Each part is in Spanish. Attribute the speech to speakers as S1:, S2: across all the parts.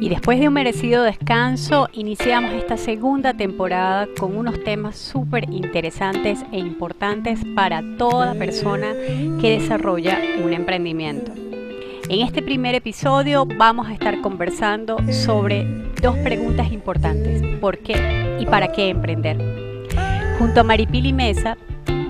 S1: Y después de un merecido descanso, iniciamos esta segunda temporada con unos temas súper interesantes e importantes para toda persona que desarrolla un emprendimiento. En este primer episodio vamos a estar conversando sobre dos preguntas importantes. ¿Por qué y para qué emprender? Junto a Maripili Mesa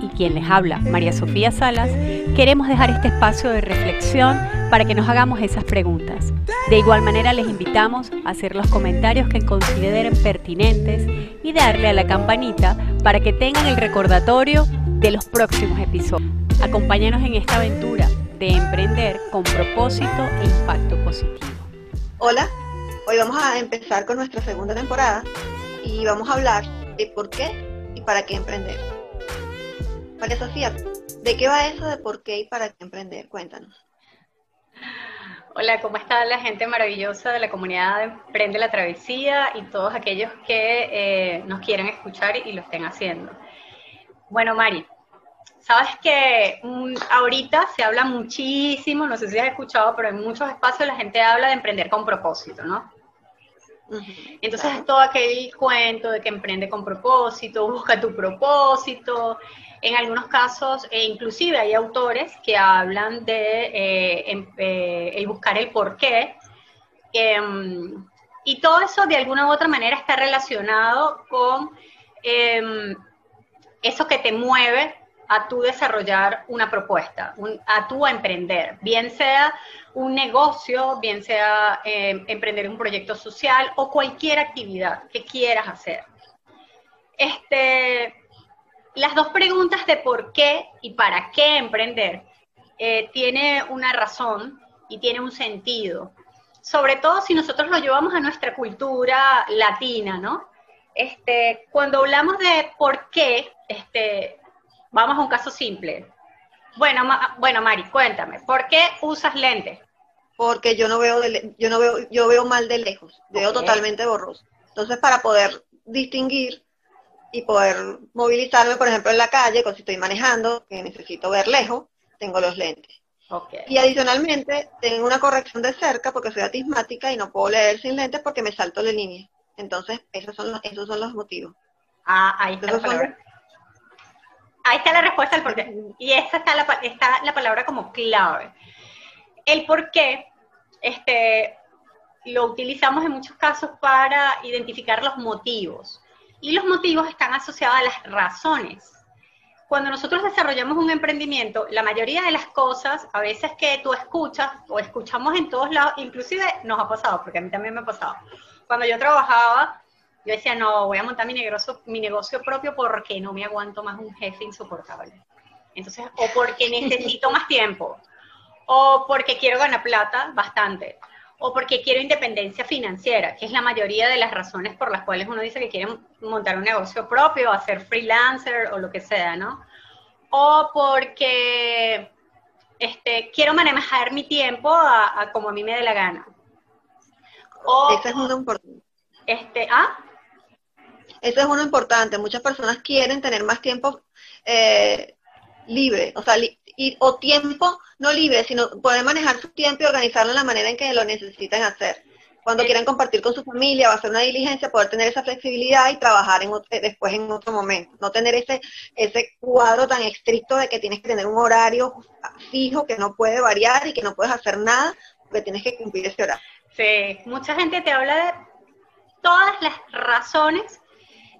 S1: y quien les habla, María Sofía Salas, queremos dejar este espacio de reflexión para que nos hagamos esas preguntas. De igual manera les invitamos a hacer los comentarios que consideren pertinentes y darle a la campanita para que tengan el recordatorio de los próximos episodios. Acompáñanos en esta aventura de emprender con propósito e impacto positivo.
S2: Hola, hoy vamos a empezar con nuestra segunda temporada y vamos a hablar de por qué y para qué emprender. María Sofía, ¿de qué va eso de por qué y para qué emprender? Cuéntanos.
S1: Hola, ¿cómo está la gente maravillosa de la comunidad de Emprende la Travesía y todos aquellos que eh, nos quieren escuchar y lo estén haciendo? Bueno, Mari, sabes que mm, ahorita se habla muchísimo, no sé si has escuchado, pero en muchos espacios la gente habla de emprender con propósito, ¿no? Entonces es todo aquel cuento de que emprende con propósito, busca tu propósito, en algunos casos, e inclusive hay autores que hablan de eh, em, eh, el buscar el porqué. Em, y todo eso de alguna u otra manera está relacionado con em, eso que te mueve a tú desarrollar una propuesta, a tú emprender, bien sea un negocio, bien sea emprender un proyecto social o cualquier actividad que quieras hacer. Este, las dos preguntas de por qué y para qué emprender eh, tiene una razón y tiene un sentido. Sobre todo si nosotros lo llevamos a nuestra cultura latina, ¿no? Este, cuando hablamos de por qué, este, vamos a un caso simple. Bueno, bueno, Mari, cuéntame, ¿por qué usas lentes?
S2: Porque yo no veo, yo no veo, yo veo mal de lejos, veo totalmente borroso. Entonces, para poder distinguir y poder movilizarme, por ejemplo, en la calle, cuando estoy manejando, que necesito ver lejos, tengo los lentes. Y adicionalmente, tengo una corrección de cerca porque soy atismática y no puedo leer sin lentes porque me salto la línea. Entonces, esos son los, esos son los motivos.
S1: Ah, ahí está, la ahí está la respuesta al porqué. Y esa está la, está la palabra como clave. El por qué, este, lo utilizamos en muchos casos para identificar los motivos. Y los motivos están asociados a las razones. Cuando nosotros desarrollamos un emprendimiento, la mayoría de las cosas, a veces que tú escuchas o escuchamos en todos lados, inclusive nos ha pasado, porque a mí también me ha pasado. Cuando yo trabajaba, yo decía, no, voy a montar mi negocio, mi negocio propio porque no me aguanto más un jefe insoportable. Entonces, o porque necesito más tiempo, o porque quiero ganar plata bastante, o porque quiero independencia financiera, que es la mayoría de las razones por las cuales uno dice que quiere montar un negocio propio, hacer freelancer o lo que sea, ¿no? O porque este, quiero manejar mi tiempo a, como a mí me dé la gana.
S2: O, Ese es uno importante.
S1: Este, ¿ah?
S2: Eso es uno importante. Muchas personas quieren tener más tiempo eh, libre, o sea, o tiempo no libre, sino poder manejar su tiempo y organizarlo de la manera en que lo necesitan hacer. Cuando quieran compartir con su familia o hacer una diligencia, poder tener esa flexibilidad y trabajar en después en otro momento. No tener ese, ese cuadro tan estricto de que tienes que tener un horario fijo que no puede variar y que no puedes hacer nada porque tienes que cumplir ese horario.
S1: Sí, mucha gente te habla de todas las razones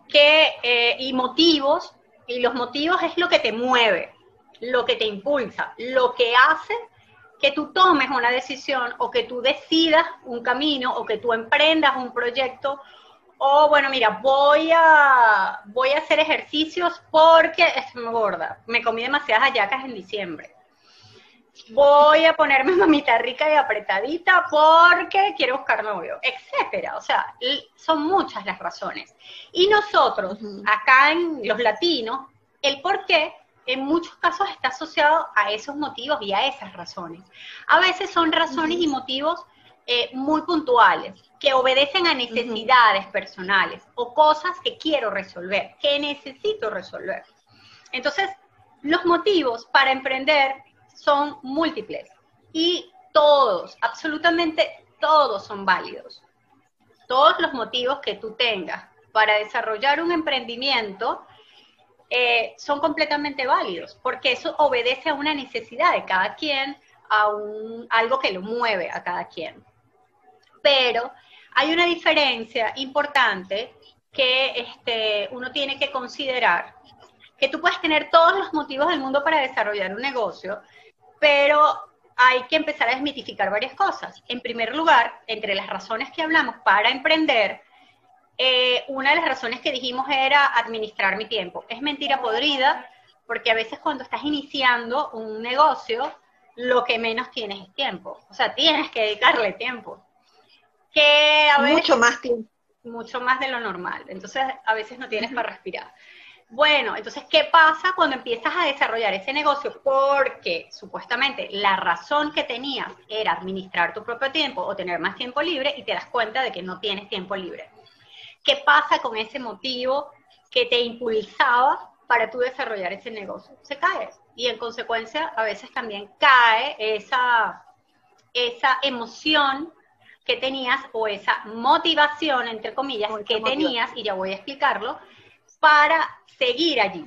S1: que, eh, y motivos y los motivos es lo que te mueve, lo que te impulsa, lo que hace que tú tomes una decisión o que tú decidas un camino o que tú emprendas un proyecto o bueno, mira, voy a, voy a hacer ejercicios porque estoy gorda, me comí demasiadas hallacas en diciembre. Voy a ponerme mamita rica y apretadita porque quiero buscar novio, etcétera. O sea, son muchas las razones. Y nosotros, acá en los latinos, el por qué en muchos casos está asociado a esos motivos y a esas razones. A veces son razones y motivos eh, muy puntuales, que obedecen a necesidades personales o cosas que quiero resolver, que necesito resolver. Entonces, los motivos para emprender son múltiples y todos, absolutamente todos son válidos. todos los motivos que tú tengas para desarrollar un emprendimiento eh, son completamente válidos, porque eso obedece a una necesidad de cada quien, a un, algo que lo mueve a cada quien. Pero hay una diferencia importante que este, uno tiene que considerar, que tú puedes tener todos los motivos del mundo para desarrollar un negocio, pero hay que empezar a desmitificar varias cosas. En primer lugar, entre las razones que hablamos para emprender, eh, una de las razones que dijimos era administrar mi tiempo. Es mentira podrida, porque a veces cuando estás iniciando un negocio, lo que menos tienes es tiempo. O sea, tienes que dedicarle tiempo.
S2: Que a veces, mucho más tiempo.
S1: Mucho más de lo normal. Entonces, a veces no tienes para respirar. Bueno, entonces, ¿qué pasa cuando empiezas a desarrollar ese negocio? Porque supuestamente la razón que tenías era administrar tu propio tiempo o tener más tiempo libre y te das cuenta de que no tienes tiempo libre. ¿Qué pasa con ese motivo que te impulsaba para tú desarrollar ese negocio? Se cae. Y en consecuencia, a veces también cae esa, esa emoción que tenías o esa motivación, entre comillas, que tenías, y ya voy a explicarlo, para seguir allí.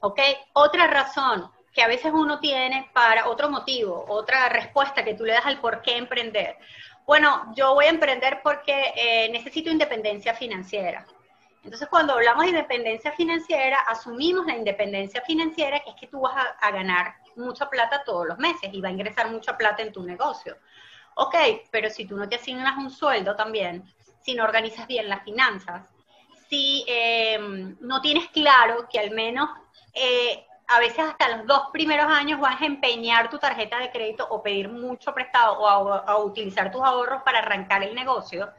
S1: ¿Ok? Otra razón que a veces uno tiene para otro motivo, otra respuesta que tú le das al por qué emprender. Bueno, yo voy a emprender porque eh, necesito independencia financiera. Entonces, cuando hablamos de independencia financiera, asumimos la independencia financiera, que es que tú vas a, a, ganar mucha plata todos los meses y va a ingresar mucha plata en tu negocio. Ok, pero si tú no te asignas un sueldo también, si no organizas bien las finanzas, si em, no tienes claro que al menos eh, a veces hasta los dos primeros años vas a empeñar tu tarjeta de crédito o pedir mucho prestado o a, utilizar tus ahorros para arrancar el negocio,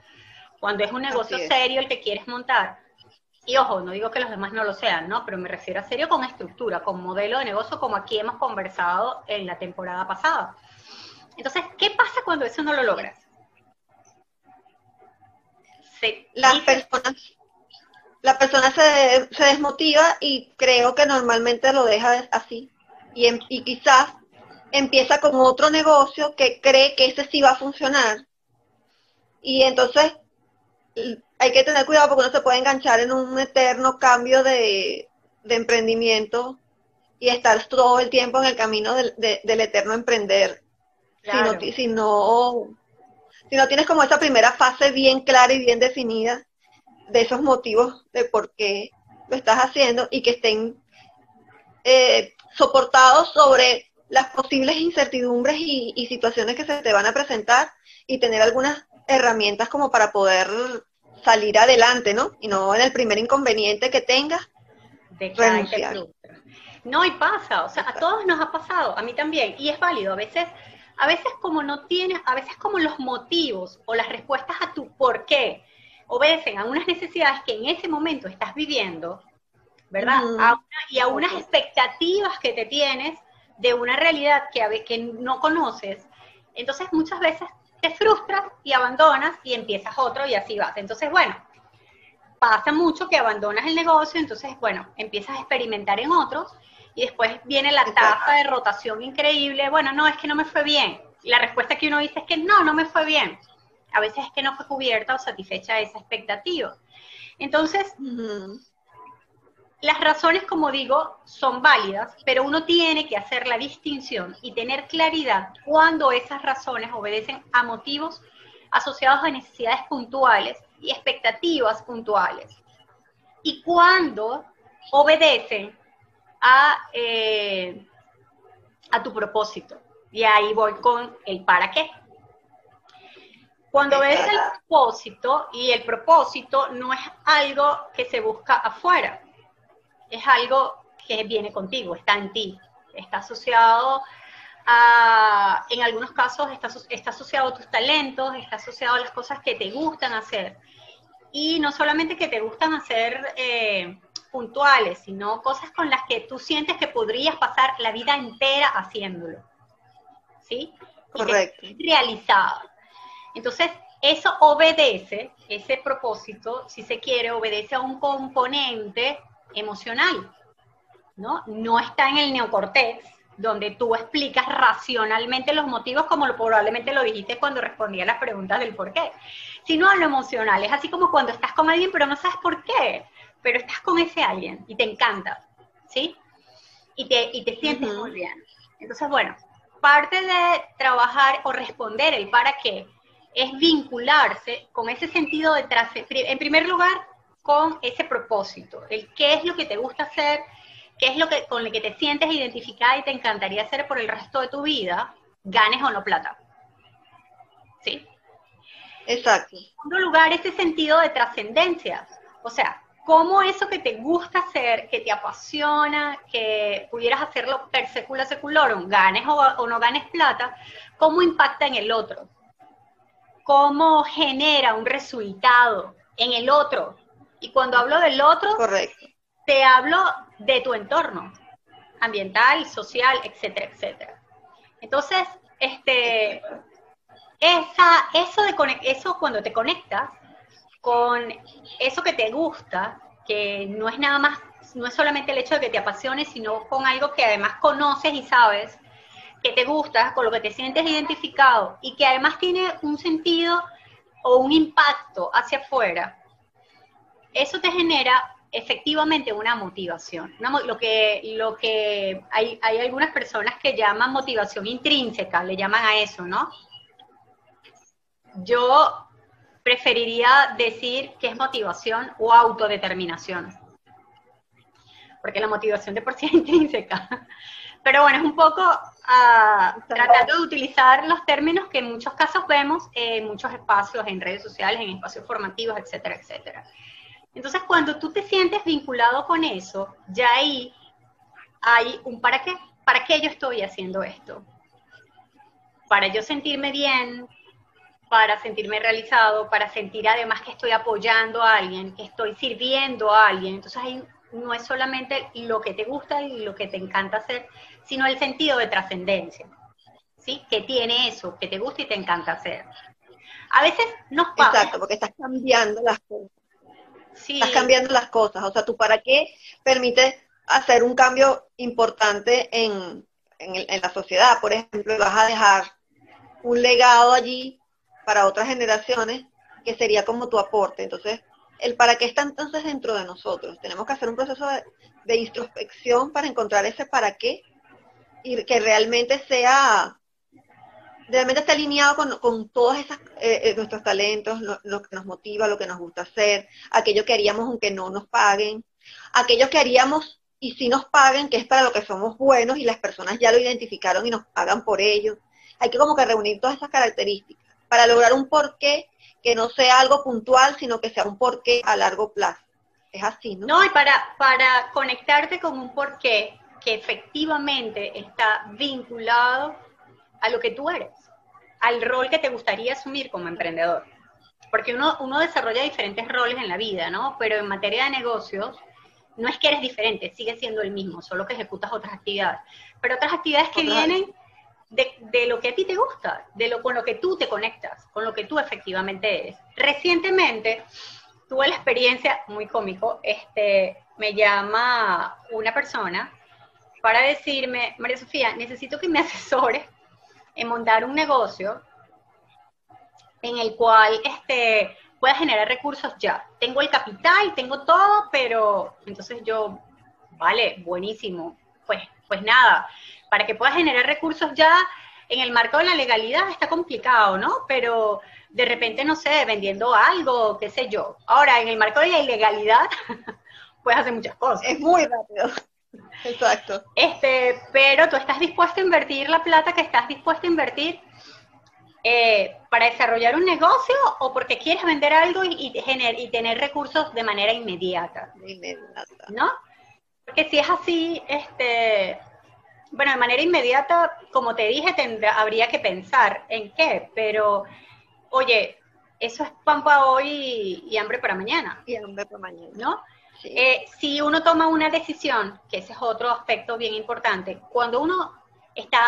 S1: cuando es un negocio serio el que quieres montar. Y ojo, no digo que los demás no lo sean, ¿no? Pero me refiero a serio con estructura, con modelo de negocio, como aquí hemos conversado en la temporada pasada. Entonces, ¿qué pasa cuando eso no lo logras?
S2: Las personas la persona se, se, desmotiva y creo que normalmente lo deja así. Y, em, y quizás empieza con otro negocio que cree que ese sí va a funcionar. Y entonces hay que tener cuidado porque uno se puede enganchar en un eterno cambio de, emprendimiento y estar todo el tiempo en el camino del, del eterno emprender. Si, no, si, no, si no tienes como esa primera fase bien clara y bien definida, de esos motivos de por qué lo estás haciendo y que estén eh, soportados sobre las posibles incertidumbres y, situaciones que se te van a presentar y tener algunas herramientas como para poder salir adelante, ¿no? Y no en el primer inconveniente que tengas,
S1: de renunciar. No, y pasa, o sea, a todos nos ha pasado, a mí también, y es válido, a veces, a veces como no tienes, a veces como los motivos o las respuestas a tu por qué obedecen a unas necesidades que en ese momento estás viviendo, ¿verdad? y a unas expectativas que te tienes de una realidad que, que no conoces. Entonces muchas veces te frustras y abandonas y empiezas otro y así vas. Entonces, bueno, pasa mucho que abandonas el negocio, entonces, bueno, empiezas a experimentar en otros y después viene la tasa de rotación increíble. Bueno, no, es que no me fue bien. Y la respuesta que uno dice es que no, no me fue bien a veces es que no fue cubierta o satisfecha esa expectativa. Entonces, las razones, como digo, son válidas, pero uno tiene que hacer la distinción y tener claridad cuando esas razones obedecen a motivos asociados a necesidades puntuales y expectativas puntuales. Y cuando obedecen a, eh, a tu propósito. Y ahí voy con el para qué. Cuando ves el propósito, y el propósito no es algo que se busca afuera, es algo que viene contigo, está en ti, está asociado a, en algunos casos está, está asociado a tus talentos, está asociado a las cosas que te gustan hacer. Y no solamente que te gustan hacer eh, puntuales, sino cosas con las que tú sientes que podrías pasar la vida entera haciéndolo. ¿Sí?
S2: Correcto.
S1: realizado. Entonces, eso obedece, ese propósito, si se quiere, obedece a un componente emocional, ¿no? No está en el neocortex, donde tú explicas racionalmente los motivos como lo, probablemente lo dijiste cuando respondía a las preguntas del por qué, sino a lo emocional. Es así como cuando estás con alguien pero no sabes por qué, pero estás con ese alguien y te encanta, ¿sí? Y te, y te sientes muy bien. Entonces, bueno, parte de trabajar o responder el para qué es vincularse con ese sentido de trascender, en primer lugar, con ese propósito, el qué es lo que te gusta hacer, qué es lo que con lo que te sientes identificada y te encantaría hacer por el resto de tu vida, ganes o no plata. ¿Sí?
S2: Exacto. En
S1: segundo lugar, ese sentido de trascendencia. O sea, cómo eso que te gusta hacer, que te apasiona, que pudieras hacerlo per secula seculorum, ganes o, no ganes plata, cómo impacta en el otro, cómo genera un resultado en el otro. Y cuando hablo del otro,
S2: Correcto.
S1: te hablo de tu entorno ambiental, social, etcétera, etcétera. Entonces, este, esa, eso, de, eso cuando te conectas con eso que te gusta, que no es nada más, no es solamente el hecho de que te apasione, sino con algo que además conoces y sabes que te gusta, con lo que te sientes identificado y que además tiene un sentido o un impacto hacia afuera, eso te genera efectivamente una motivación. lo que, lo que hay, hay algunas personas que llaman motivación intrínseca, le llaman a eso, ¿no? Yo preferiría decir que es motivación o autodeterminación. Porque la motivación de por sí es intrínseca. Pero bueno, es un poco uh, tratando de utilizar los términos que en muchos casos vemos en muchos espacios, en redes sociales, en espacios formativos, etcétera, etcétera. Entonces, cuando tú te sientes vinculado con eso, ya ahí hay un para qué. ¿Para qué yo estoy haciendo esto? Para yo sentirme bien, para sentirme realizado, para sentir además que estoy apoyando a alguien, que estoy sirviendo a alguien. Entonces ahí no es solamente lo que te gusta y lo que te encanta hacer, sino el sentido de trascendencia, ¿sí? Que tiene eso, que te gusta y te encanta hacer. A veces nos
S2: pasa... Exacto, porque estás cambiando las cosas. Sí. Estás cambiando las cosas, o sea, tú para qué permite hacer un cambio importante en, en la sociedad, por ejemplo, vas a dejar un legado allí para otras generaciones, que sería como tu aporte. Entonces, el para qué está entonces dentro de nosotros. Tenemos que hacer un proceso de, introspección para encontrar ese para qué y que realmente sea, realmente esté alineado con, todos esos, eh, eh, nuestros talentos, lo, que nos motiva, lo que nos gusta hacer, aquello que haríamos aunque no nos paguen, aquello que haríamos y si nos paguen, que es para lo que somos buenos y las personas ya lo identificaron y nos pagan por ello. Hay que como que reunir todas esas características para lograr un porqué que no sea algo puntual, sino que sea un porqué a largo plazo. Es así, ¿no?
S1: No, y para, para conectarte con un porqué que efectivamente está vinculado a lo que tú eres, al rol que te gustaría asumir como emprendedor. Porque uno, uno desarrolla diferentes roles en la vida, ¿no? Pero en materia de negocios, no es que eres diferente, sigue siendo el mismo, solo que ejecutas otras actividades. Pero otras actividades que vienen de, lo que a ti te gusta, de lo con lo que tú te conectas, con lo que tú efectivamente eres. Recientemente tuve la experiencia, muy cómico, este, me llama una persona para decirme, María Sofía, necesito que me asesores en montar un negocio en el cual este, pueda generar recursos ya. Tengo el capital, tengo todo, pero entonces yo, vale, buenísimo. Pues, pues nada, para que puedas generar recursos ya en el marco de la legalidad está complicado, ¿no? Pero de repente, no sé, vendiendo algo, qué sé yo. Ahora, en el marco de la ilegalidad, puedes hacer muchas cosas.
S2: Es muy rápido. Exacto.
S1: Este, pero tú estás dispuesto a invertir la plata que estás dispuesto a invertir eh, para desarrollar un negocio o porque quieres vender algo y, y tener recursos de manera inmediata. Inmediata. ¿No? Porque si es así, este, bueno, de manera inmediata, como te dije, tendrá, habría que pensar en qué, pero oye, eso es pan para hoy y, hambre para mañana.
S2: Y hambre para mañana.
S1: ¿No? Eh, si uno toma una decisión, que ese es otro aspecto bien importante, cuando uno está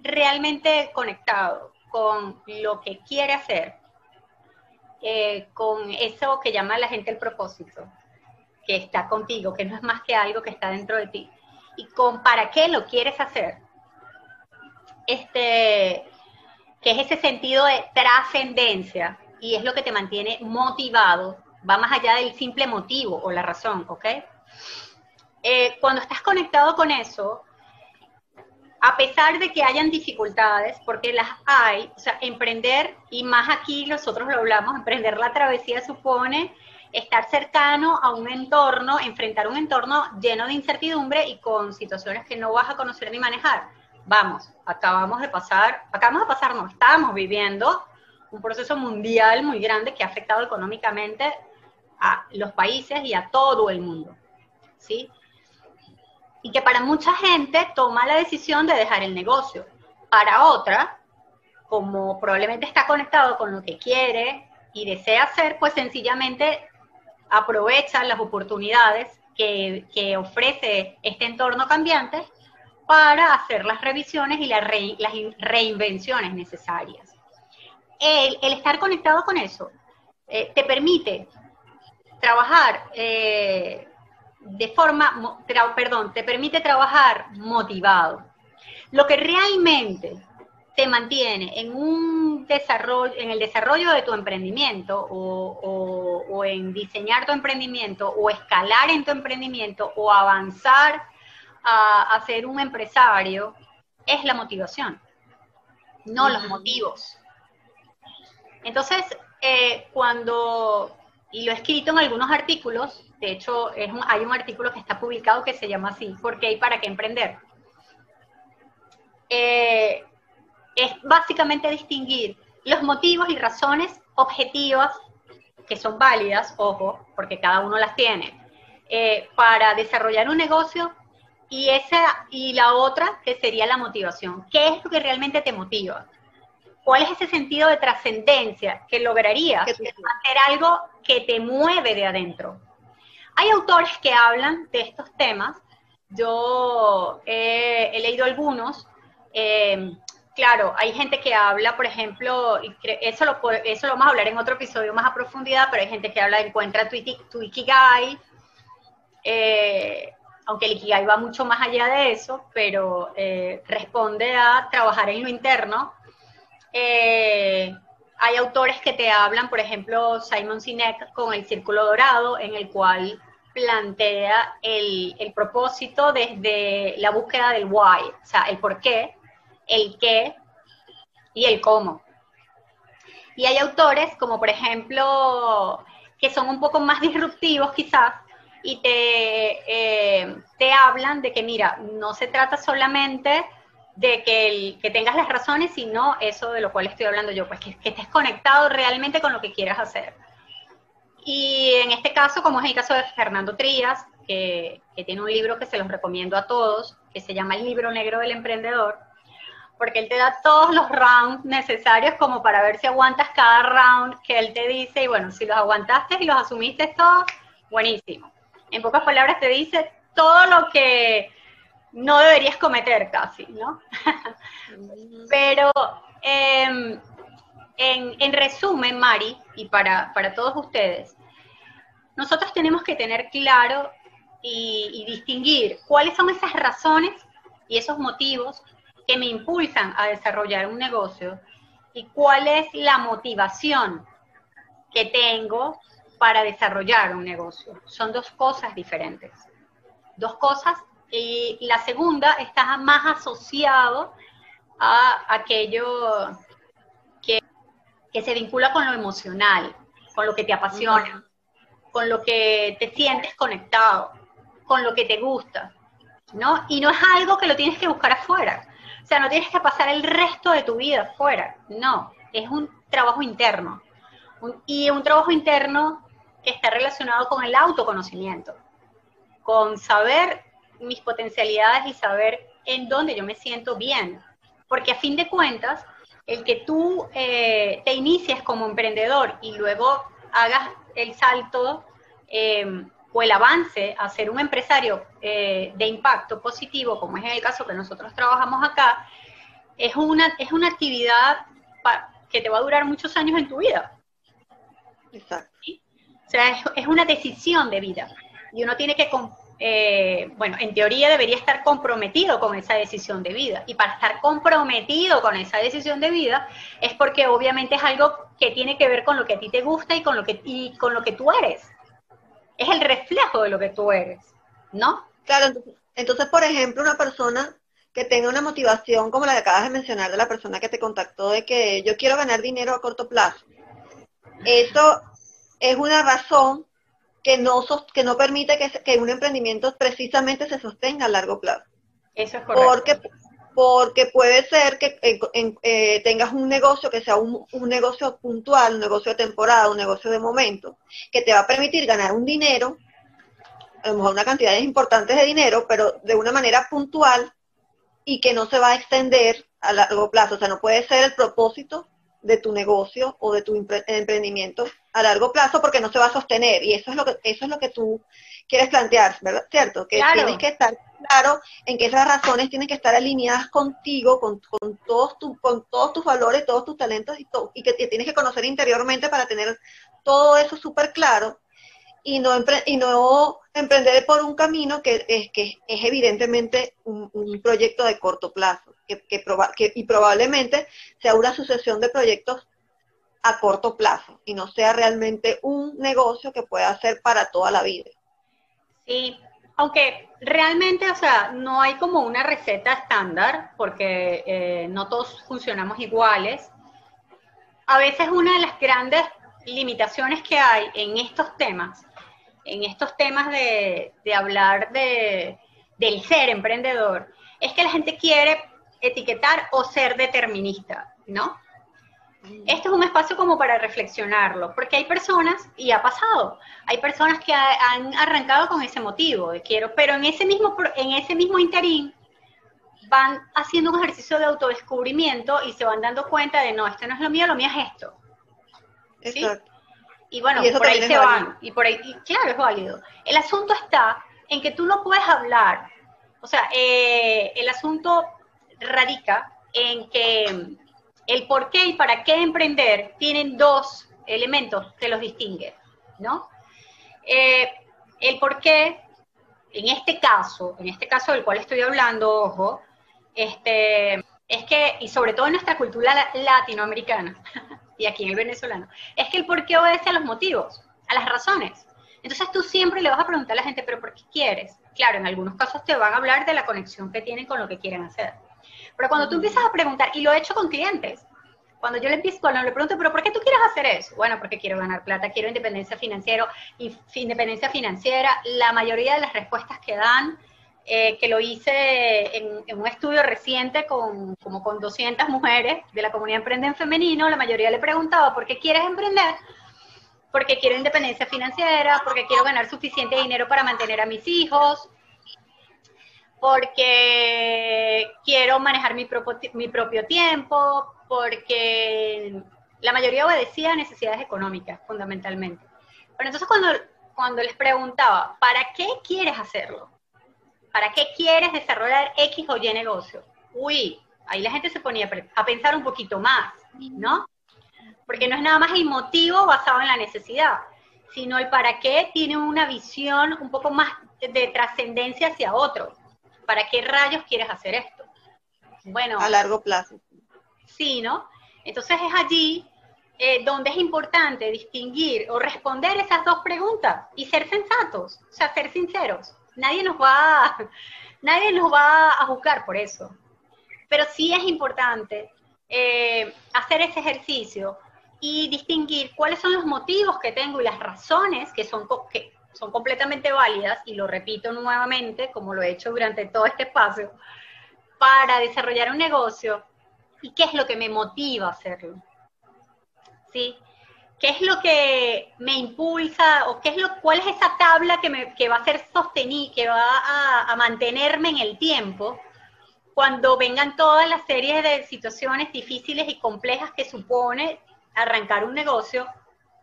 S1: realmente conectado con lo que quiere hacer, eh, con eso que llama la gente el propósito, que está contigo, que no es más que algo que está dentro de ti, y con para qué lo quieres hacer, este, que es ese sentido de trascendencia y es lo que te mantiene motivado, va más allá del simple motivo o la razón, ¿ok? Eh, cuando estás conectado con eso, a pesar de que hayan dificultades, porque las hay, o sea, emprender, y más aquí nosotros lo hablamos, emprender la travesía supone estar cercano a un entorno, enfrentar un entorno lleno de incertidumbre y con situaciones que no vas a conocer ni manejar. Vamos, acabamos de pasar, acabamos de pasar, no, estamos viviendo un proceso mundial muy grande que ha afectado económicamente a los países y a todo el mundo, ¿sí? y que para mucha gente toma la decisión de dejar el negocio. Para otra, como probablemente está conectado con lo que quiere y desea hacer, pues sencillamente aprovecha las oportunidades que, ofrece este entorno cambiante para hacer las revisiones y las, reinvenciones necesarias. El, estar conectado con eso eh, te permite trabajar eh, de forma, perdón, te permite trabajar motivado. Lo que realmente te mantiene en un desarrollo, en el desarrollo de tu emprendimiento o, en diseñar tu emprendimiento o escalar en tu emprendimiento o avanzar a, ser un empresario es la motivación, no los motivos. Entonces, eh, cuando, y lo he escrito en algunos artículos, de hecho, hay un artículo que está publicado que se llama así, ¿por qué y para qué emprender? Eh, es básicamente distinguir los motivos y razones objetivas que son válidas, ojo, porque cada uno las tiene, eh, para desarrollar un negocio y, esa, y la otra que sería la motivación. ¿Qué es lo que realmente te motiva? ¿Cuál es ese sentido de trascendencia que lograrías hacer algo que te mueve de adentro? Hay autores que hablan de estos temas, yo he leído algunos, eh, claro, hay gente que habla, por ejemplo, eso lo, eso lo vamos a hablar en otro episodio más a profundidad, pero hay gente que habla de encuentra tu, Ikigai, eh, aunque el Ikigai va mucho más allá de eso, pero eh, responde a trabajar en lo interno. Hay autores que te hablan, por ejemplo, Simon Sinek con el Círculo Dorado, en el cual plantea el, propósito desde la búsqueda del why, o sea, el por qué, el qué y el cómo. Y hay autores como por ejemplo que son un poco más disruptivos quizás y te, eh, te hablan de que mira, no se trata solamente de que, el, que tengas las razones, sino eso de lo cual estoy hablando yo, pues que, que, estés conectado realmente con lo que quieras hacer. Y en este caso, como es el caso de Fernando Trías, que, que tiene un libro que se los recomiendo a todos, que se llama El libro negro del emprendedor, porque él te da todos los rounds necesarios como para ver si aguantas cada round que él te dice, y bueno, si los aguantaste y los asumiste todos, buenísimo. En pocas palabras te dice todo lo que no deberías cometer casi, ¿no? Pero em, en, resumen, Mari, y para, todos ustedes, nosotros tenemos que tener claro y, distinguir cuáles son esas razones y esos motivos que me impulsan a desarrollar un negocio y cuál es la motivación que tengo para desarrollar un negocio. Son dos cosas diferentes. Dos cosas y la segunda está más asociado a aquello que, se vincula con lo emocional, con lo que te apasiona, con lo que te sientes conectado, con lo que te gusta, ¿no? Y no es algo que lo tienes que buscar afuera. O sea, no tienes que pasar el resto de tu vida afuera. No, es un trabajo interno. y un trabajo interno que está relacionado con el autoconocimiento, con saber mis potencialidades y saber en dónde yo me siento bien. Porque a fin de cuentas, el que tú eh, te inicies como emprendedor y luego hagas el salto em, o el avance a ser un empresario eh, de impacto positivo, como es el caso que nosotros trabajamos acá, es una, es una actividad que te va a durar muchos años en tu vida. Exacto. O sea, es, es, una decisión de vida. Y uno tiene que eh, bueno, en teoría debería estar comprometido con esa decisión de vida. Y para estar comprometido con esa decisión de vida es porque obviamente es algo que tiene que ver con lo que a ti te gusta y con lo que, y con lo que tú eres. Es el reflejo de lo que tú eres, ¿no?
S2: Claro, entonces, entonces por ejemplo, una persona que tenga una motivación como la que acabas de mencionar de la persona que te contactó de que yo quiero ganar dinero a corto plazo. Eso es una razón que no, que no permite que, que, un emprendimiento precisamente se sostenga a largo plazo.
S1: Eso es correcto.
S2: Porque, porque puede ser que eh, tengas un negocio que sea un, un, negocio puntual, un negocio de temporada, un negocio de momento, que te va a permitir ganar un dinero, a lo mejor una cantidad importante de dinero, pero de una manera puntual y que no se va a extender a largo plazo. O sea, no puede ser el propósito de tu negocio o de tu emprendimiento a largo plazo porque no se va a sostener y eso es lo que eso es lo que tú quieres plantear, ¿verdad? ¿Cierto? Que tienes que estar claro en que esas razones tienen que estar alineadas contigo, con, todos tu, con todos tus valores, todos tus talentos y, que tienes que conocer interiormente para tener todo eso súper claro y no, y no emprender por un camino que es, que es evidentemente un, proyecto de corto plazo que, que, y probablemente sea una sucesión de proyectos a corto plazo y no sea realmente un negocio que pueda ser para toda la vida.
S1: Sí, aunque realmente, o sea, no hay como una receta estándar porque eh, no todos funcionamos iguales. A veces una de las grandes limitaciones que hay en estos temas en estos temas de, hablar de, del ser emprendedor, es que la gente quiere etiquetar o ser determinista, ¿no? Este es un espacio como para reflexionarlo, porque hay personas, y ha pasado, hay personas que han arrancado con ese motivo de quiero, pero en ese mismo, en ese mismo interín van haciendo un ejercicio de autodescubrimiento y se van dando cuenta de no, esto no es lo mío, lo mío es esto. Exacto. Y bueno, por ahí se van. Y por ahí, claro, es válido. El asunto está en que tú no puedes hablar. O sea, eh, el asunto radica en que el por qué y para qué emprender tienen dos elementos que los distinguen, ¿no? Eh, el por qué, en este caso, en este caso del cual estoy hablando, ojo, este, es que, y sobre todo en nuestra cultura latinoamericana, y aquí en el venezolano, es que el por qué obedece a los motivos, a las razones. Entonces tú siempre le vas a preguntar a la gente, pero ¿por qué quieres? Claro, en algunos casos te van a hablar de la conexión que tienen con lo que quieren hacer. Pero cuando tú empiezas a preguntar, y lo he hecho con clientes, cuando yo le empiezo, cuando le pregunto, pero ¿por qué tú quieres hacer eso? Bueno, porque quiero ganar plata, quiero independencia financiera, independencia financiera, la mayoría de las respuestas que dan eh, que lo hice en, un estudio reciente con como con 200 mujeres de la comunidad Emprenden Femenino, la mayoría le preguntaba, ¿por qué quieres emprender? Porque quiero independencia financiera, porque quiero ganar suficiente dinero para mantener a mis hijos, porque quiero manejar mi propio, mi propio tiempo, porque la mayoría obedecía a necesidades económicas, fundamentalmente. Pero entonces cuando, cuando les preguntaba, ¿para qué quieres hacerlo? ¿Para qué quieres desarrollar X o Y negocio? Uy, ahí la gente se ponía a pensar un poquito más, ¿no? Porque no es nada más el motivo basado en la necesidad, sino el para qué tiene una visión un poco más de trascendencia hacia otro. ¿Para qué rayos quieres hacer esto?
S2: Bueno. A largo plazo.
S1: Sí, ¿no? Entonces es allí eh, donde es importante distinguir o responder esas dos preguntas y ser sensatos, o sea, ser sinceros nadie nos va, a, nadie nos va a juzgar por eso. Pero sí es importante eh, hacer ese ejercicio y distinguir cuáles son los motivos que tengo y las razones que son, que son completamente válidas, y lo repito nuevamente, como lo he hecho durante todo este espacio, para desarrollar un negocio y qué es lo que me motiva a hacerlo. ¿Sí? ¿Qué es lo que me impulsa o qué es lo, cuál es esa tabla que, me, va a ser sostenible, que va a, mantenerme en el tiempo cuando vengan todas las series de situaciones difíciles y complejas que supone arrancar un negocio,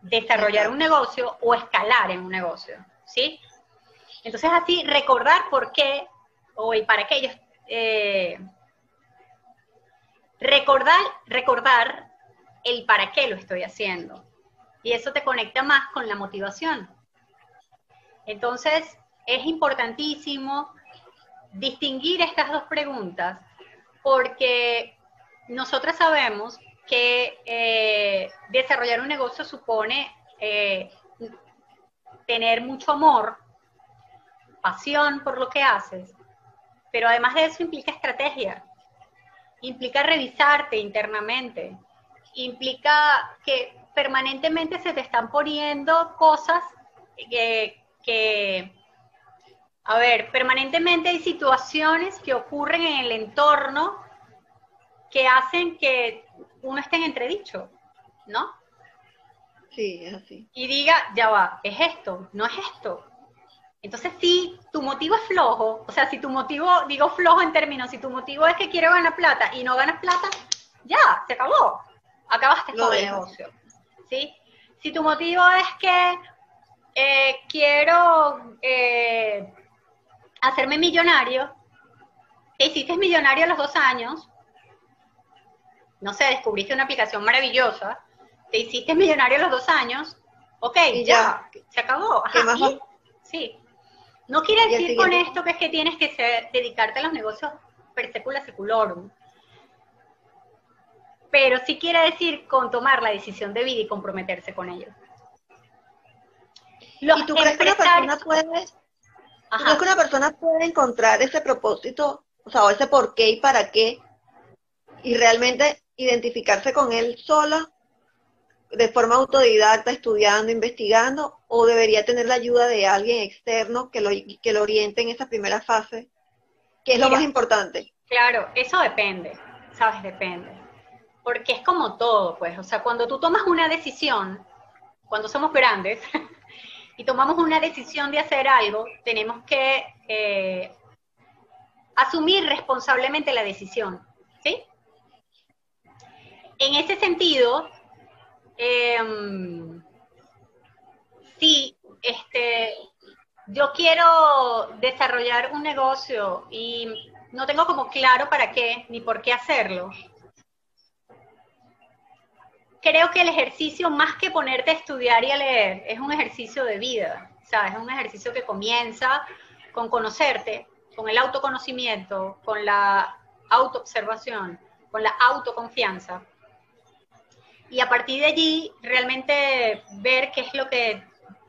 S1: desarrollar un negocio o escalar en un negocio, ¿sí? Entonces así recordar por qué o y para qué ellos eh, recordar recordar el para qué lo estoy haciendo y eso te conecta más con la motivación. Entonces, es importantísimo distinguir estas dos preguntas porque nosotros sabemos que eh, desarrollar un negocio supone eh, tener mucho amor, pasión por lo que haces, pero además de eso implica estrategia, implica revisarte internamente, implica que permanentemente se te están poniendo cosas que, a ver, permanentemente hay situaciones que ocurren en el entorno que hacen que uno esté en entredicho, ¿no?
S2: Sí, es así.
S1: Y diga, ya va, es esto, no es esto. Entonces, si tu motivo es flojo, o sea, si tu motivo, digo flojo en términos, si tu motivo es que quiero ganar plata y no ganas plata, ya, se acabó. Acabaste con el negocio. ¿sí? Si tu motivo es que eh, quiero eh, hacerme millonario, te hiciste millonario a los dos años, no sé, descubriste una aplicación maravillosa, te hiciste millonario a los dos años, ok, ya, se acabó. sí. No quiere decir con esto que es que tienes que dedicarte a los negocios per secula seculorum. Pero sí quiere decir con tomar la decisión de vida y comprometerse con ello.
S2: ¿Y tú crees que una persona puede, que una persona puede encontrar ese propósito, o sea, o ese por qué y para qué, y realmente identificarse con él sola, de forma autodidacta, estudiando, investigando, o debería tener la ayuda de alguien externo que lo, que lo oriente en esa primera fase? ¿Qué es lo más importante?
S1: Claro, eso depende, ¿sabes? Depende. Porque es como todo, pues, o sea, cuando tú tomas una decisión, cuando somos grandes, y tomamos una decisión de hacer algo, tenemos que eh, asumir responsablemente la decisión, ¿sí? En ese sentido, eh, sí, este, yo quiero desarrollar un negocio y no tengo como claro para qué ni por qué hacerlo. Creo que el ejercicio, más que ponerte a estudiar y a leer, es un ejercicio de vida, ¿sabes? Es un ejercicio que comienza con conocerte, con el autoconocimiento, con la autoobservación, con la autoconfianza y a partir de allí realmente ver qué es lo que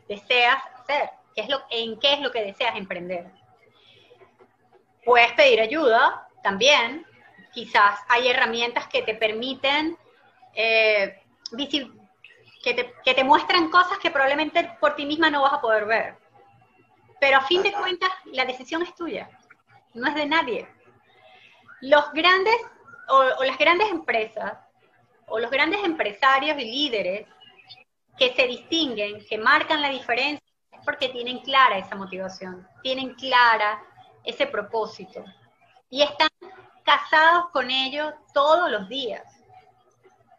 S1: deseas hacer, qué es lo, en qué es lo que deseas emprender. Puedes pedir ayuda también, quizás hay herramientas que te permiten, eh, que, te, que te muestran cosas que probablemente por ti misma no vas a poder ver. Pero a fin de cuentas, la decisión es tuya, no es de nadie. Los grandes o las grandes empresas o los grandes empresarios y líderes que se distinguen, que marcan la diferencia, es porque tienen clara esa motivación, tienen clara ese propósito y están casados con ello todos los días.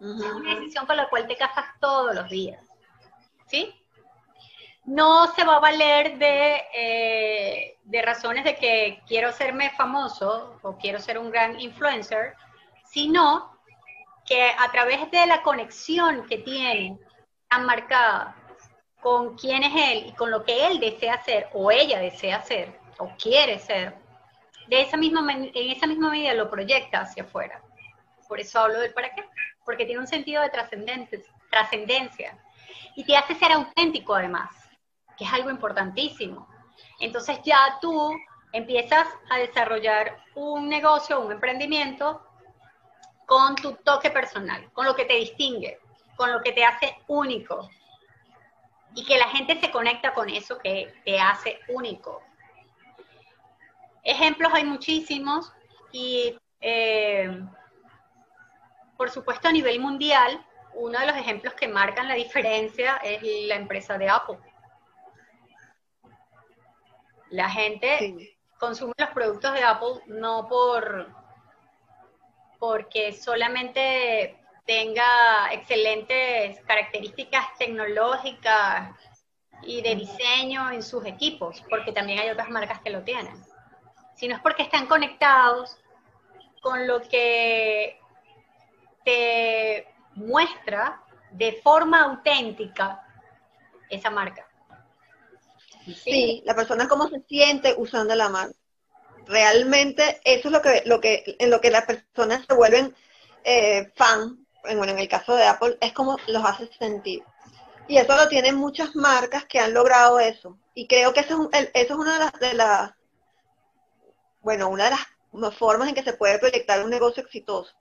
S1: Es una decisión con la cual te casas todos los días. ¿Sí? No se va a valer de, eh, de razones de que quiero serme famoso o quiero ser un gran influencer, sino que a través de la conexión que tiene tan marcada con quién es él y con lo que él desea hacer o ella desea hacer o quiere ser, de esa misma, en esa misma medida lo proyecta hacia afuera. Por eso hablo del para qué, porque tiene un sentido de trascendencia y te hace ser auténtico además, que es algo importantísimo. Entonces ya tú empiezas a desarrollar un negocio, un emprendimiento con tu toque personal, con lo que te distingue, con lo que te hace único. Y que la gente se conecta con eso que te hace único. Ejemplos hay muchísimos y eh, por supuesto a nivel mundial, uno de los ejemplos que marcan la diferencia es la empresa de Apple. La gente consume los productos de Apple no por porque solamente tenga excelentes características tecnológicas y de diseño en sus equipos, porque también hay otras marcas que lo tienen, sino es porque están conectados con lo que te muestra de forma auténtica esa marca.
S2: Sí, la persona cómo se siente usando la marca. Realmente eso es lo que, lo que, en lo que las personas se vuelven eh, fan, bueno, en el caso de Apple, es como los hace sentir. Y eso lo tienen muchas marcas que han logrado eso. Y creo que eso es, eso es una de las, de las, bueno, una de las formas en que se puede proyectar un negocio exitoso.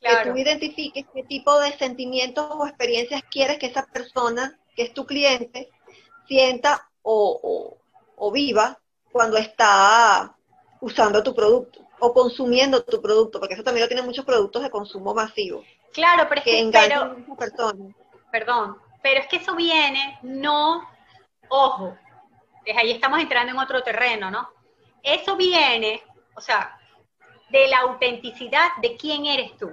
S2: Que tú identifiques qué tipo de sentimientos o experiencias quieres que esa persona, que es tu cliente, sienta o, viva cuando está usando tu producto o consumiendo tu producto, porque eso también lo tienen muchos productos de consumo masivo.
S1: Claro, pero es que, pero, personas. Perdón, pero es que eso viene, no, ojo, ahí estamos entrando en otro terreno, ¿no? Eso viene, o sea, de la autenticidad de quién eres tú,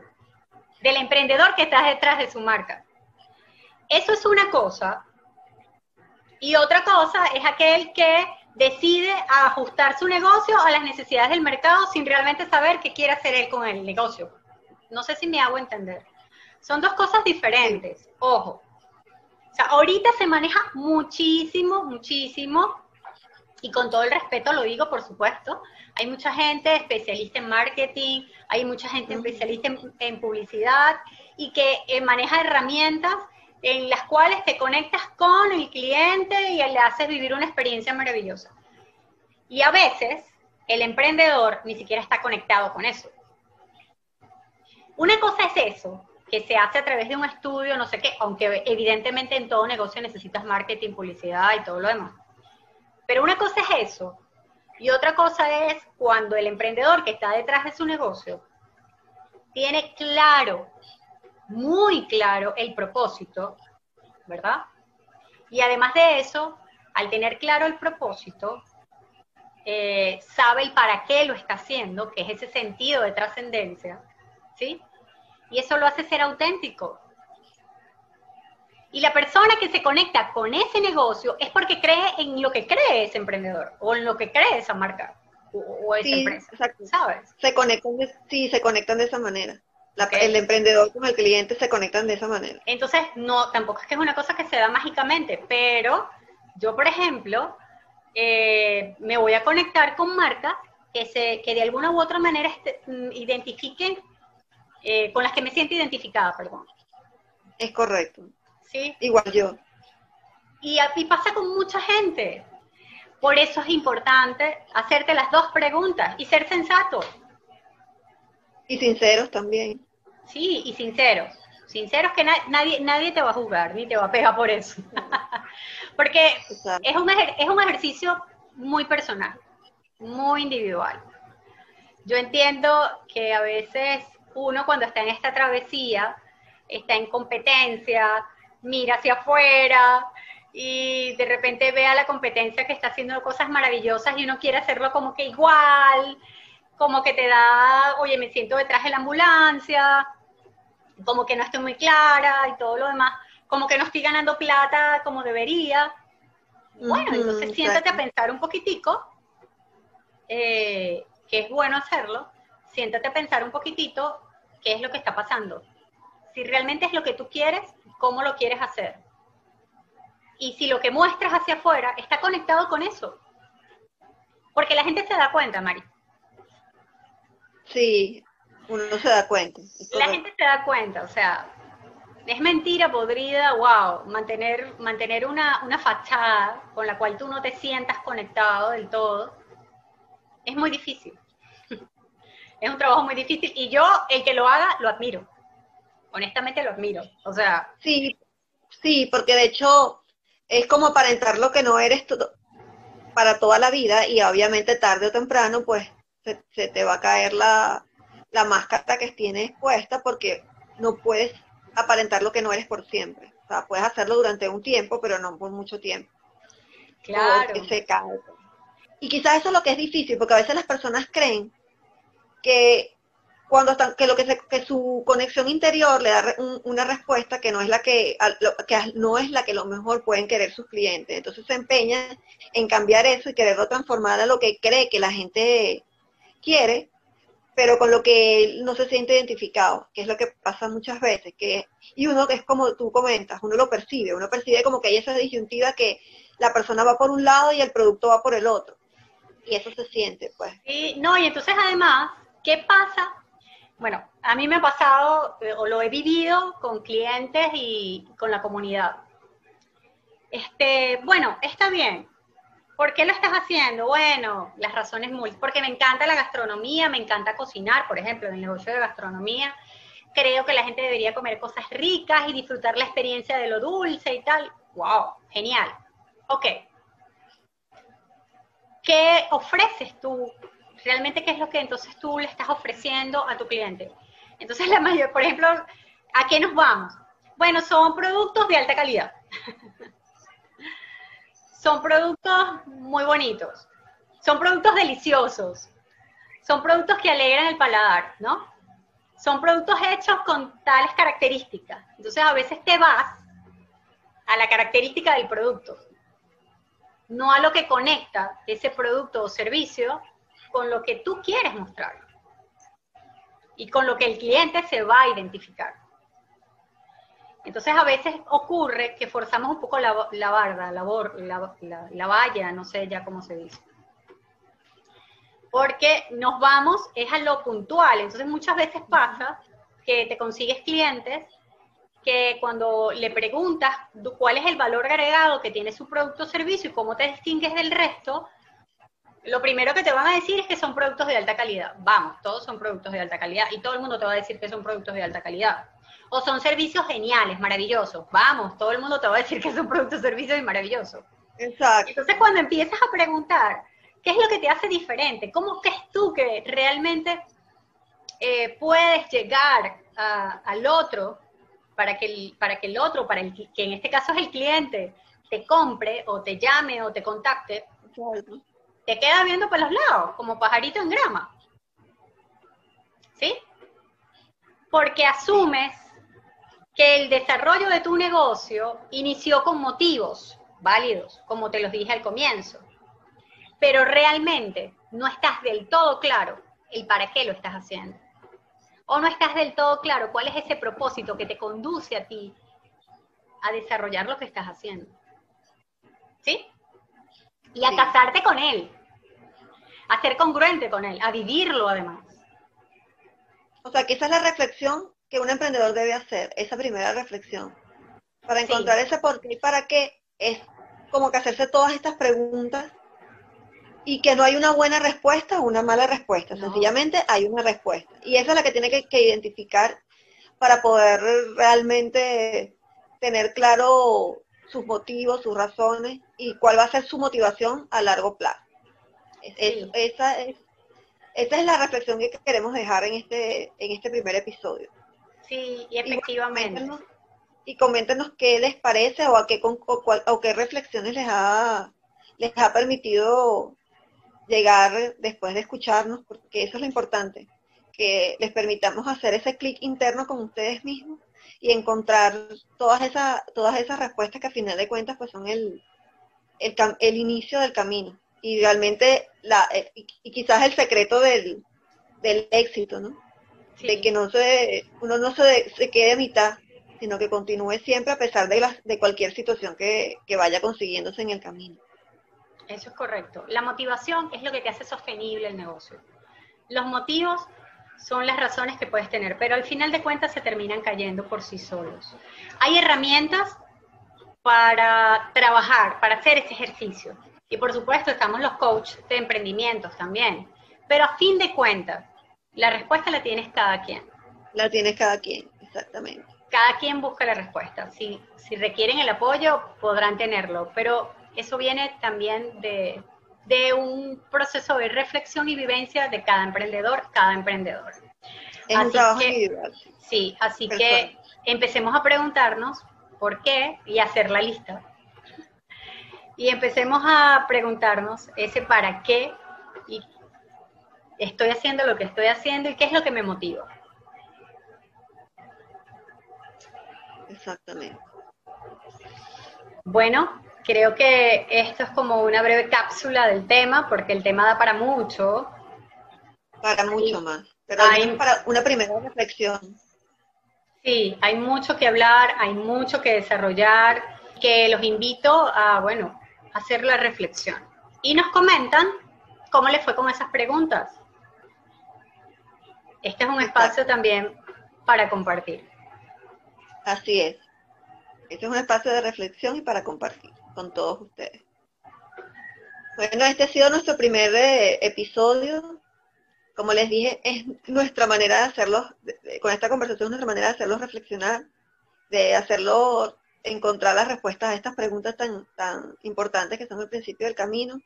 S1: del emprendedor que estás detrás de su marca. Eso es una cosa, y otra cosa es aquel que decide ajustar su negocio a las necesidades del mercado sin realmente saber qué quiere hacer él con el negocio. No sé si me hago entender. Son dos cosas diferentes, ojo. O sea, ahorita se maneja muchísimo, muchísimo, y con todo el respeto lo digo, por supuesto, hay mucha gente especialista en marketing, hay mucha gente especialista en, publicidad y que eh, maneja herramientas en las cuales te conectas con el cliente y le haces vivir una experiencia maravillosa. Y a veces el emprendedor ni siquiera está conectado con eso. Una cosa es eso, que se hace a través de un estudio, no sé qué, aunque evidentemente en todo negocio necesitas marketing, publicidad y todo lo demás. Pero una cosa es eso, y otra cosa es cuando el emprendedor que está detrás de su negocio tiene claro muy claro el propósito, ¿verdad? Y además de eso, al tener claro el propósito, eh, sabe el para qué lo está haciendo, que es ese sentido de trascendencia, ¿sí? Y eso lo hace ser auténtico. Y la persona que se conecta con ese negocio es porque cree en lo que cree ese emprendedor o en lo que cree esa marca o, esa empresa, ¿sabes?
S2: Se conectan, sí, se conectan de esa manera el emprendedor con el cliente se conectan de esa manera.
S1: Entonces, no, tampoco es que es una cosa que se da mágicamente, pero yo, por ejemplo, eh, me voy a conectar con marcas que, se, que de alguna u otra manera este, mm, identifiquen, eh, con las que me siento identificada, perdón.
S2: Es correcto. Sí. Igual yo.
S1: Y, y pasa con mucha gente. Por eso es importante hacerte las dos preguntas y ser sensato.
S2: Y sinceros también.
S1: Sí, y sinceros. Sinceros que nadie, nadie te va a juzgar, ni te va a pegar por eso. Porque es un, es un ejercicio muy personal, muy individual. Yo entiendo que a veces uno cuando está en esta travesía, está en competencia, mira hacia afuera y de repente ve a la competencia que está haciendo cosas maravillosas y uno quiere hacerlo como que igual, como que te da, oye, me siento detrás de la ambulancia, como que no estoy muy clara y todo lo demás, como que no estoy ganando plata como debería. Bueno, entonces siéntate a pensar un poquitico, eh, que es bueno hacerlo, siéntate a pensar un poquitito qué es lo que está pasando. Si realmente es lo que tú quieres, cómo lo quieres hacer. Y si lo que muestras hacia afuera está conectado con eso. Porque la gente se da cuenta, Mari.
S2: Sí, uno no se da cuenta.
S1: La gente se da cuenta, o sea, es mentira podrida, wow, mantener, mantener una, una fachada con la cual tú no te sientas conectado del todo, es muy difícil. es un trabajo muy difícil y yo, el que lo haga, lo admiro. Honestamente lo admiro. O sea.
S2: Sí, sí, porque de hecho es como aparentar lo que no eres para toda la vida y obviamente tarde o temprano pues se te va a caer la, la máscara que tienes puesta porque no puedes aparentar lo que no eres por siempre. O sea, puedes hacerlo durante un tiempo, pero no por mucho tiempo.
S1: Claro.
S2: Y quizás eso es lo que es difícil, porque a veces las personas creen que cuando están, que lo que, que su conexión interior le da una respuesta que no es la que, que no es la que lo mejor pueden querer sus clientes. Entonces se empeñan en cambiar eso y quererlo transformar a lo que cree que la gente quiere, pero con lo que no se siente identificado, que es lo que pasa muchas veces, que y uno que es como tú comentas, uno lo percibe, uno percibe como que hay esa disyuntiva que la persona va por un lado y el producto va por el otro. Y eso se siente, pues.
S1: Sí, no, y entonces además, ¿qué pasa? Bueno, a mí me ha pasado, eh, o lo he vivido con clientes y con la comunidad. Este, bueno, está bien. ¿Por qué lo estás haciendo? Bueno, las razones muy, porque me encanta la gastronomía, me encanta cocinar, por ejemplo, en el negocio de gastronomía. Creo que la gente debería comer cosas ricas y disfrutar la experiencia de lo dulce y tal. ¡Wow! Genial. Ok. ¿Qué ofreces tú? Realmente, ¿qué es lo que entonces tú le estás ofreciendo a tu cliente? Entonces, la mayor, por ejemplo, ¿a qué nos vamos? Bueno, son productos de alta calidad. son productos muy bonitos, son productos deliciosos, son productos que alegran el paladar, ¿no? Son productos hechos con tales características. Entonces a veces te vas a la característica del producto, no a lo que conecta ese producto o servicio con lo que tú quieres mostrar y con lo que el cliente se va a identificar. Entonces a veces ocurre que forzamos un poco la, la la, la, la, valla, no sé ya cómo se dice. Porque nos vamos, es a lo puntual. Entonces muchas veces pasa que te consigues clientes que cuando le preguntas cuál es el valor agregado que tiene su producto o servicio y cómo te distingues del resto, lo primero que te van a decir es que son productos de alta calidad. Vamos, todos son productos de alta calidad y todo el mundo te va a decir que son productos de alta calidad o son servicios geniales, maravillosos. Vamos, todo el mundo te va a decir que son productos, servicios y maravillosos.
S2: Exacto.
S1: Entonces, cuando empiezas a preguntar, ¿qué es lo que te hace diferente? ¿Cómo crees tú que realmente eh, puedes llegar al otro para que, el, para que el otro, para el que en este caso es el cliente, te compre o te llame o te contacte? Te queda viendo por los lados, como pajarito en grama. ¿Sí? Porque asumes que el desarrollo de tu negocio inició con motivos válidos, como te los dije al comienzo, pero realmente no estás del todo claro el para qué lo estás haciendo. O no estás del todo claro cuál es ese propósito que te conduce a ti a desarrollar lo que estás haciendo. ¿Sí? Y a casarte con él, a ser congruente con él, a vivirlo además.
S2: O sea, que esa es la reflexión que un emprendedor debe hacer, esa primera reflexión, para encontrar ese por qué y para qué, es como que hacerse todas estas preguntas y que no hay una buena respuesta o una mala respuesta, sencillamente hay una respuesta. Y esa es la que tiene que, identificar para poder realmente tener claro sus motivos, sus razones y cuál va a ser su motivación a largo plazo. esa, es, esa es la reflexión que queremos dejar en este, en este primer episodio.
S1: Sí, y efectivamente.
S2: Y coméntenos, qué les parece o a qué, o, qué reflexiones les ha, les ha permitido llegar después de escucharnos, porque eso es lo importante, que les permitamos hacer ese clic interno con ustedes mismos y encontrar todas esas, todas esas respuestas que a final de cuentas pues son el, el, el inicio del camino y realmente la, eh, y quizás el secreto del, del éxito, ¿no? De que no se, uno no se, se, quede a mitad, sino que continúe siempre a pesar de, de cualquier situación que, que vaya consiguiéndose en el camino.
S1: Eso es correcto. La motivación es lo que te hace sostenible el negocio. Los motivos son las razones que puedes tener, pero al final de cuentas se terminan cayendo por sí solos. Hay herramientas para trabajar, para hacer ese ejercicio. Y por supuesto estamos los coaches de emprendimientos también. Pero a fin de cuentas, la respuesta la tienes cada quien.
S2: La tienes cada quien, exactamente.
S1: Cada quien busca la respuesta. Si, si requieren el apoyo, podrán tenerlo, pero eso viene también de, un proceso de reflexión y vivencia de cada emprendedor, cada emprendedor.
S2: Es un trabajo individual.
S1: Sí, así que empecemos a preguntarnos por qué y hacer la lista. Y empecemos a preguntarnos ese para qué y estoy haciendo lo que estoy haciendo y qué es lo que me motiva.
S2: Exactamente.
S1: Bueno, creo que esto es como una breve cápsula del tema, porque el tema da para mucho.
S2: Para mucho más. Pero hay para una primera reflexión.
S1: Sí, hay mucho que hablar, hay mucho que desarrollar, que los invito a, bueno, hacer la reflexión. Y nos comentan cómo les fue con esas preguntas. Este es un espacio también para compartir.
S2: Así es. Este es un espacio de reflexión y para compartir con todos ustedes. Bueno, este ha sido nuestro primer eh, episodio. Como les dije, es nuestra manera de hacerlo, con esta conversación, nuestra manera de hacerlo reflexionar, de hacerlo encontrar las respuestas a estas preguntas tan, tan importantes que son el principio del camino.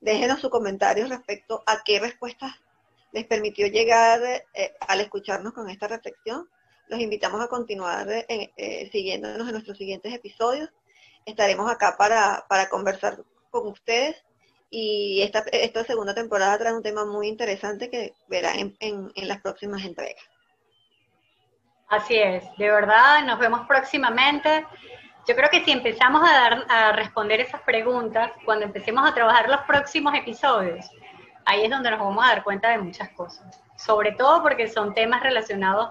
S2: Déjenos sus comentarios respecto a qué respuestas les permitió llegar eh, al escucharnos con esta reflexión. Los invitamos a continuar eh, eh, siguiéndonos en nuestros siguientes episodios. Estaremos acá para, para conversar con ustedes y esta, esta segunda temporada trae un tema muy interesante que verán en, en, las próximas entregas.
S1: Así es, de verdad, nos vemos próximamente. Yo creo que si empezamos a, dar, a responder esas preguntas, cuando empecemos a trabajar los próximos episodios, ahí es donde nos vamos a dar cuenta de muchas cosas. Sobre todo porque son temas relacionados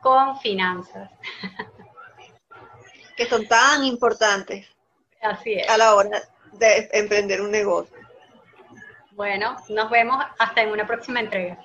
S1: con finanzas.
S2: Que son tan importantes.
S1: Así es.
S2: A la hora de emprender un negocio.
S1: Bueno, nos vemos hasta en una próxima entrega.